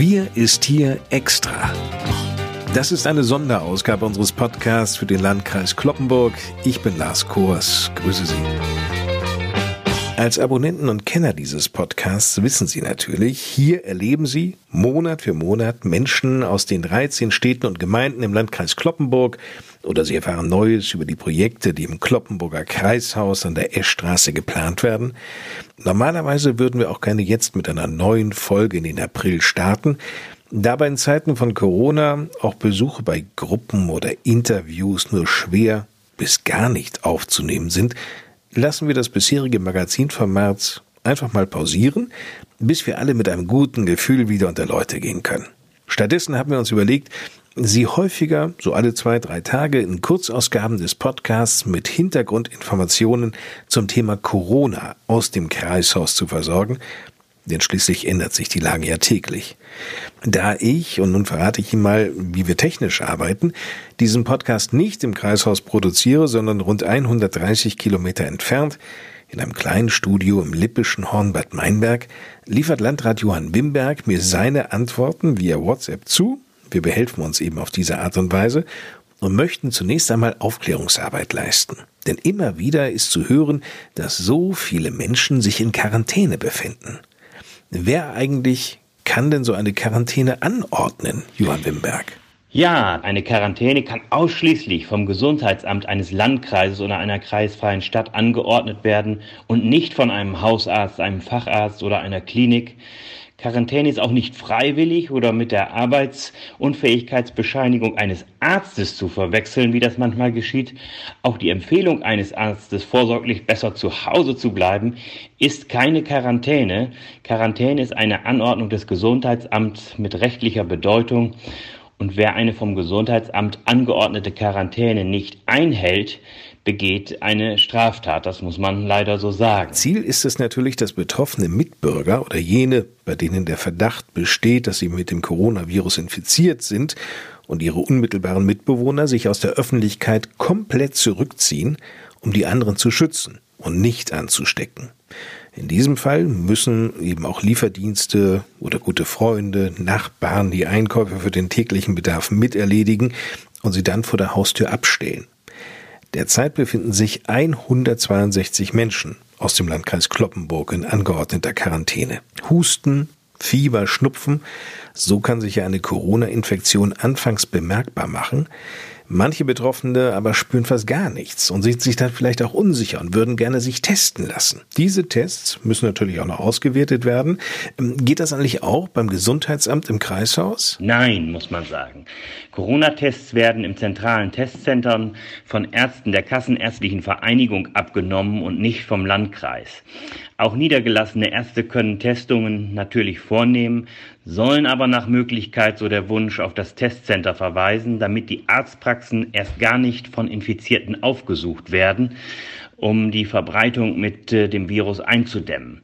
Wir ist hier extra. Das ist eine Sonderausgabe unseres Podcasts für den Landkreis Kloppenburg. Ich bin Lars Kors. Grüße Sie. Als Abonnenten und Kenner dieses Podcasts wissen Sie natürlich, hier erleben Sie Monat für Monat Menschen aus den 13 Städten und Gemeinden im Landkreis Kloppenburg oder Sie erfahren Neues über die Projekte, die im Kloppenburger Kreishaus an der Eschstraße geplant werden. Normalerweise würden wir auch gerne jetzt mit einer neuen Folge in den April starten. Da bei in Zeiten von Corona auch Besuche bei Gruppen oder Interviews nur schwer bis gar nicht aufzunehmen sind, lassen wir das bisherige Magazinformat einfach mal pausieren, bis wir alle mit einem guten Gefühl wieder unter Leute gehen können. Stattdessen haben wir uns überlegt, Sie häufiger, so alle zwei, drei Tage, in Kurzausgaben des Podcasts mit Hintergrundinformationen zum Thema Corona aus dem Kreishaus zu versorgen, denn schließlich ändert sich die Lage ja täglich. Da ich, und nun verrate ich Ihnen mal, wie wir technisch arbeiten, diesen Podcast nicht im Kreishaus produziere, sondern rund 130 Kilometer entfernt, in einem kleinen Studio im lippischen Hornbad Meinberg, liefert Landrat Johann Wimberg mir seine Antworten via WhatsApp zu. Wir behelfen uns eben auf diese Art und Weise und möchten zunächst einmal Aufklärungsarbeit leisten. Denn immer wieder ist zu hören, dass so viele Menschen sich in Quarantäne befinden. Wer eigentlich kann denn so eine Quarantäne anordnen, Johann Wimberg? Ja, eine Quarantäne kann ausschließlich vom Gesundheitsamt eines Landkreises oder einer kreisfreien Stadt angeordnet werden und nicht von einem Hausarzt, einem Facharzt oder einer Klinik. Quarantäne ist auch nicht freiwillig oder mit der Arbeitsunfähigkeitsbescheinigung eines Arztes zu verwechseln, wie das manchmal geschieht. Auch die Empfehlung eines Arztes, vorsorglich besser zu Hause zu bleiben, ist keine Quarantäne. Quarantäne ist eine Anordnung des Gesundheitsamts mit rechtlicher Bedeutung. Und wer eine vom Gesundheitsamt angeordnete Quarantäne nicht einhält, begeht eine Straftat. Das muss man leider so sagen. Ziel ist es natürlich, dass betroffene Mitbürger oder jene, bei denen der Verdacht besteht, dass sie mit dem Coronavirus infiziert sind und ihre unmittelbaren Mitbewohner sich aus der Öffentlichkeit komplett zurückziehen, um die anderen zu schützen und nicht anzustecken. In diesem Fall müssen eben auch Lieferdienste oder gute Freunde, Nachbarn die Einkäufe für den täglichen Bedarf miterledigen und sie dann vor der Haustür abstellen. Derzeit befinden sich 162 Menschen aus dem Landkreis Kloppenburg in angeordneter Quarantäne. Husten, Fieber, Schnupfen, so kann sich ja eine Corona-Infektion anfangs bemerkbar machen. Manche Betroffene aber spüren fast gar nichts und sind sich dann vielleicht auch unsicher und würden gerne sich testen lassen. Diese Tests müssen natürlich auch noch ausgewertet werden. Ähm, geht das eigentlich auch beim Gesundheitsamt im Kreishaus? Nein, muss man sagen. Corona-Tests werden im zentralen Testzentren von Ärzten der Kassenärztlichen Vereinigung abgenommen und nicht vom Landkreis. Auch niedergelassene Ärzte können Testungen natürlich vornehmen, sollen aber nach Möglichkeit so der Wunsch auf das Testcenter verweisen, damit die Arztpraxen erst gar nicht von Infizierten aufgesucht werden, um die Verbreitung mit äh, dem Virus einzudämmen.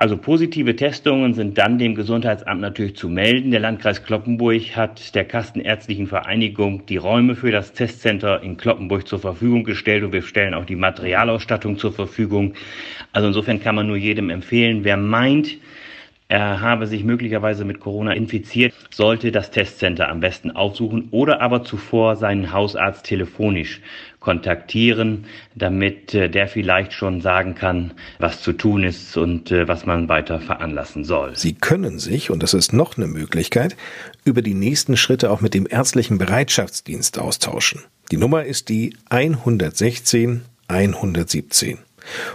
Also positive Testungen sind dann dem Gesundheitsamt natürlich zu melden. Der Landkreis Kloppenburg hat der Kassenärztlichen Vereinigung die Räume für das Testcenter in Kloppenburg zur Verfügung gestellt und wir stellen auch die Materialausstattung zur Verfügung. Also insofern kann man nur jedem empfehlen, wer meint, er habe sich möglicherweise mit Corona infiziert, sollte das Testcenter am besten aufsuchen oder aber zuvor seinen Hausarzt telefonisch kontaktieren, damit äh, der vielleicht schon sagen kann, was zu tun ist und äh, was man weiter veranlassen soll. Sie können sich, und das ist noch eine Möglichkeit, über die nächsten Schritte auch mit dem ärztlichen Bereitschaftsdienst austauschen. Die Nummer ist die 116 117.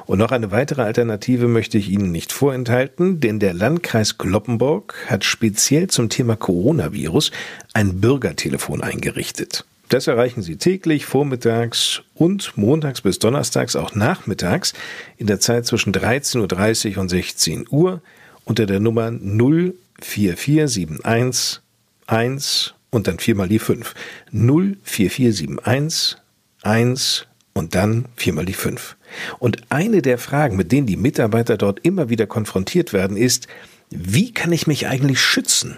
Und noch eine weitere Alternative möchte ich Ihnen nicht vorenthalten, denn der Landkreis Gloppenburg hat speziell zum Thema Coronavirus ein Bürgertelefon eingerichtet. Das erreichen Sie täglich, vormittags und montags bis donnerstags auch nachmittags in der Zeit zwischen 13.30 Uhr und 16 Uhr unter der Nummer 04471 1 und dann viermal die 5. 04471 1 und dann viermal die 5. Und eine der Fragen, mit denen die Mitarbeiter dort immer wieder konfrontiert werden, ist, wie kann ich mich eigentlich schützen?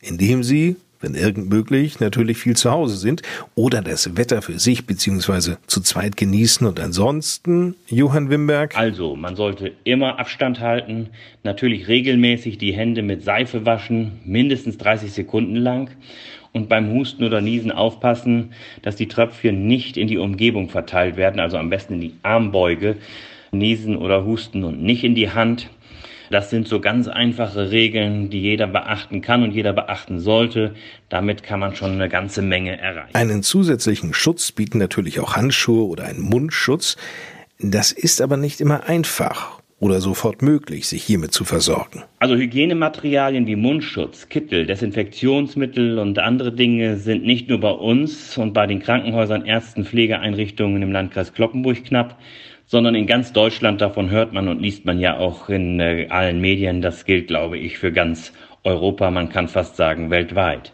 Indem sie wenn irgend möglich, natürlich viel zu Hause sind oder das Wetter für sich bzw. zu zweit genießen und ansonsten, Johann Wimberg? Also, man sollte immer Abstand halten, natürlich regelmäßig die Hände mit Seife waschen, mindestens 30 Sekunden lang und beim Husten oder Niesen aufpassen, dass die Tröpfchen nicht in die Umgebung verteilt werden, also am besten in die Armbeuge, Niesen oder Husten und nicht in die Hand. Das sind so ganz einfache Regeln, die jeder beachten kann und jeder beachten sollte. Damit kann man schon eine ganze Menge erreichen. Einen zusätzlichen Schutz bieten natürlich auch Handschuhe oder ein Mundschutz. Das ist aber nicht immer einfach oder sofort möglich, sich hiermit zu versorgen. Also Hygienematerialien wie Mundschutz, Kittel, Desinfektionsmittel und andere Dinge sind nicht nur bei uns und bei den Krankenhäusern, Ärzten, Pflegeeinrichtungen im Landkreis Kloppenburg knapp, sondern in ganz Deutschland. Davon hört man und liest man ja auch in äh, allen Medien. Das gilt, glaube ich, für ganz Europa, man kann fast sagen weltweit.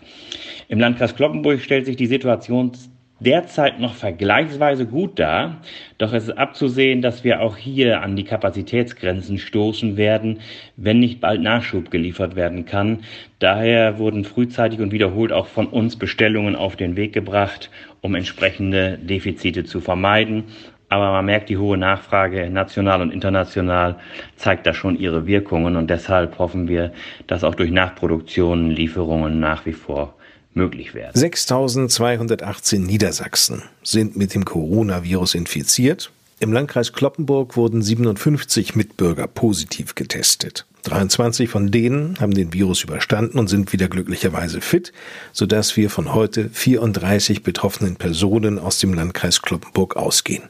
Im Landkreis Kloppenburg stellt sich die Situation derzeit noch vergleichsweise gut dar, doch es ist abzusehen, dass wir auch hier an die Kapazitätsgrenzen stoßen werden, wenn nicht bald Nachschub geliefert werden kann. Daher wurden frühzeitig und wiederholt auch von uns Bestellungen auf den Weg gebracht, um entsprechende Defizite zu vermeiden aber man merkt, die hohe Nachfrage national und international zeigt da schon ihre Wirkungen und deshalb hoffen wir, dass auch durch Nachproduktion Lieferungen nach wie vor möglich werden. 6218 Niedersachsen sind mit dem Coronavirus infiziert. Im Landkreis Kloppenburg wurden 57 Mitbürger positiv getestet. 23 von denen haben den Virus überstanden und sind wieder glücklicherweise fit, sodass wir von heute 34 betroffenen Personen aus dem Landkreis Kloppenburg ausgehen.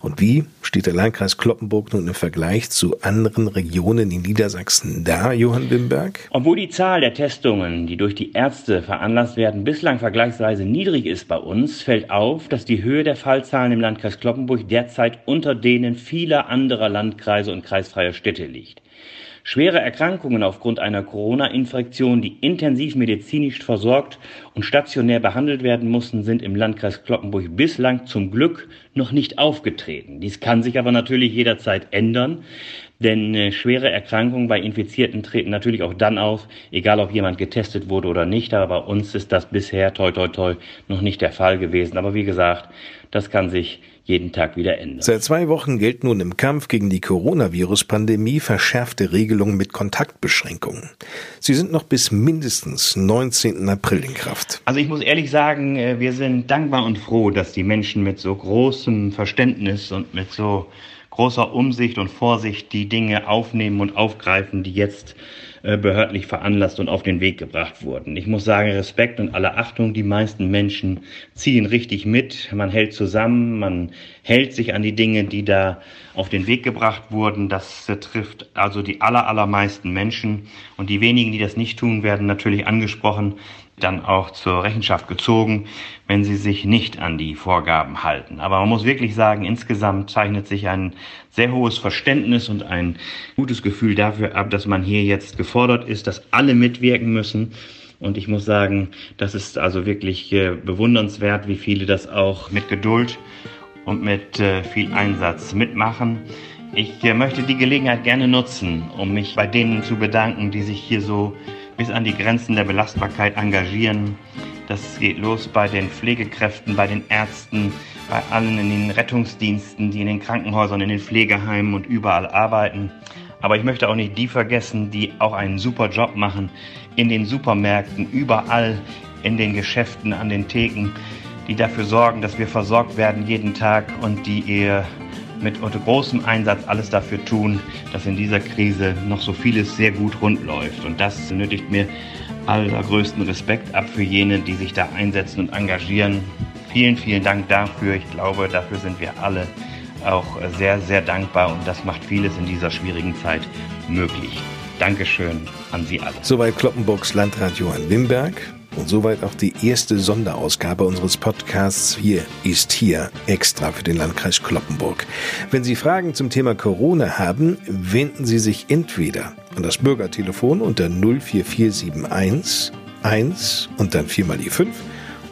Und wie steht der Landkreis Kloppenburg nun im Vergleich zu anderen Regionen in Niedersachsen da, Johann Wimberg? Obwohl die Zahl der Testungen, die durch die Ärzte veranlasst werden, bislang vergleichsweise niedrig ist bei uns, fällt auf, dass die Höhe der Fallzahlen im Landkreis Kloppenburg derzeit unter denen vieler anderer Landkreise und kreisfreier Städte liegt. Schwere Erkrankungen aufgrund einer Corona-Infektion, die intensiv medizinisch versorgt und stationär behandelt werden mussten, sind im Landkreis Kloppenburg bislang zum Glück noch nicht aufgetreten. Dies kann sich aber natürlich jederzeit ändern. Denn äh, schwere Erkrankungen bei Infizierten treten natürlich auch dann auf, egal ob jemand getestet wurde oder nicht. Aber bei uns ist das bisher toi toi toi noch nicht der Fall gewesen. Aber wie gesagt, das kann sich jeden Tag wieder ändern. Seit zwei Wochen gilt nun im Kampf gegen die Coronavirus-Pandemie verschärfte Regelungen mit Kontaktbeschränkungen. Sie sind noch bis mindestens 19. April in Kraft. Also ich muss ehrlich sagen, äh, wir sind dankbar und froh, dass die Menschen mit so großem Verständnis und mit so großer Umsicht und Vorsicht die Dinge aufnehmen und aufgreifen, die jetzt äh, behördlich veranlasst und auf den Weg gebracht wurden. Ich muss sagen, Respekt und alle Achtung, die meisten Menschen ziehen richtig mit, man hält zusammen, man hält sich an die Dinge, die da auf den Weg gebracht wurden. Das trifft also die aller, allermeisten Menschen und die wenigen, die das nicht tun, werden natürlich angesprochen dann auch zur Rechenschaft gezogen, wenn sie sich nicht an die Vorgaben halten. Aber man muss wirklich sagen, insgesamt zeichnet sich ein sehr hohes Verständnis und ein gutes Gefühl dafür ab, dass man hier jetzt gefordert ist, dass alle mitwirken müssen. Und ich muss sagen, das ist also wirklich äh, bewundernswert, wie viele das auch mit Geduld und mit äh, viel Einsatz mitmachen. Ich äh, möchte die Gelegenheit gerne nutzen, um mich bei denen zu bedanken, die sich hier so bis an die Grenzen der Belastbarkeit engagieren. Das geht los bei den Pflegekräften, bei den Ärzten, bei allen in den Rettungsdiensten, die in den Krankenhäusern, in den Pflegeheimen und überall arbeiten. Aber ich möchte auch nicht die vergessen, die auch einen super Job machen in den Supermärkten, überall in den Geschäften, an den Theken, die dafür sorgen, dass wir versorgt werden jeden Tag und die ihr mit unter großem Einsatz alles dafür tun, dass in dieser Krise noch so vieles sehr gut rund läuft. Und das nötigt mir allergrößten Respekt ab für jene, die sich da einsetzen und engagieren. Vielen, vielen Dank dafür. Ich glaube, dafür sind wir alle auch sehr, sehr dankbar und das macht vieles in dieser schwierigen Zeit möglich. Dankeschön an Sie alle. Soweit Kloppenburgs Landrat Johann Wimberg. Und soweit auch die erste Sonderausgabe unseres Podcasts Hier ist hier extra für den Landkreis Kloppenburg. Wenn Sie Fragen zum Thema Corona haben, wenden Sie sich entweder an das Bürgertelefon unter 04471 1 und dann viermal die 5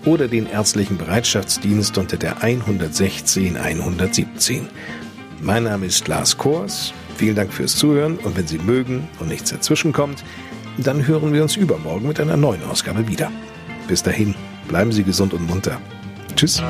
oder den ärztlichen Bereitschaftsdienst unter der 116 117. Mein Name ist Lars Kors. Vielen Dank fürs Zuhören und wenn Sie mögen und nichts dazwischenkommt, dann hören wir uns übermorgen mit einer neuen Ausgabe wieder. Bis dahin, bleiben Sie gesund und munter. Tschüss.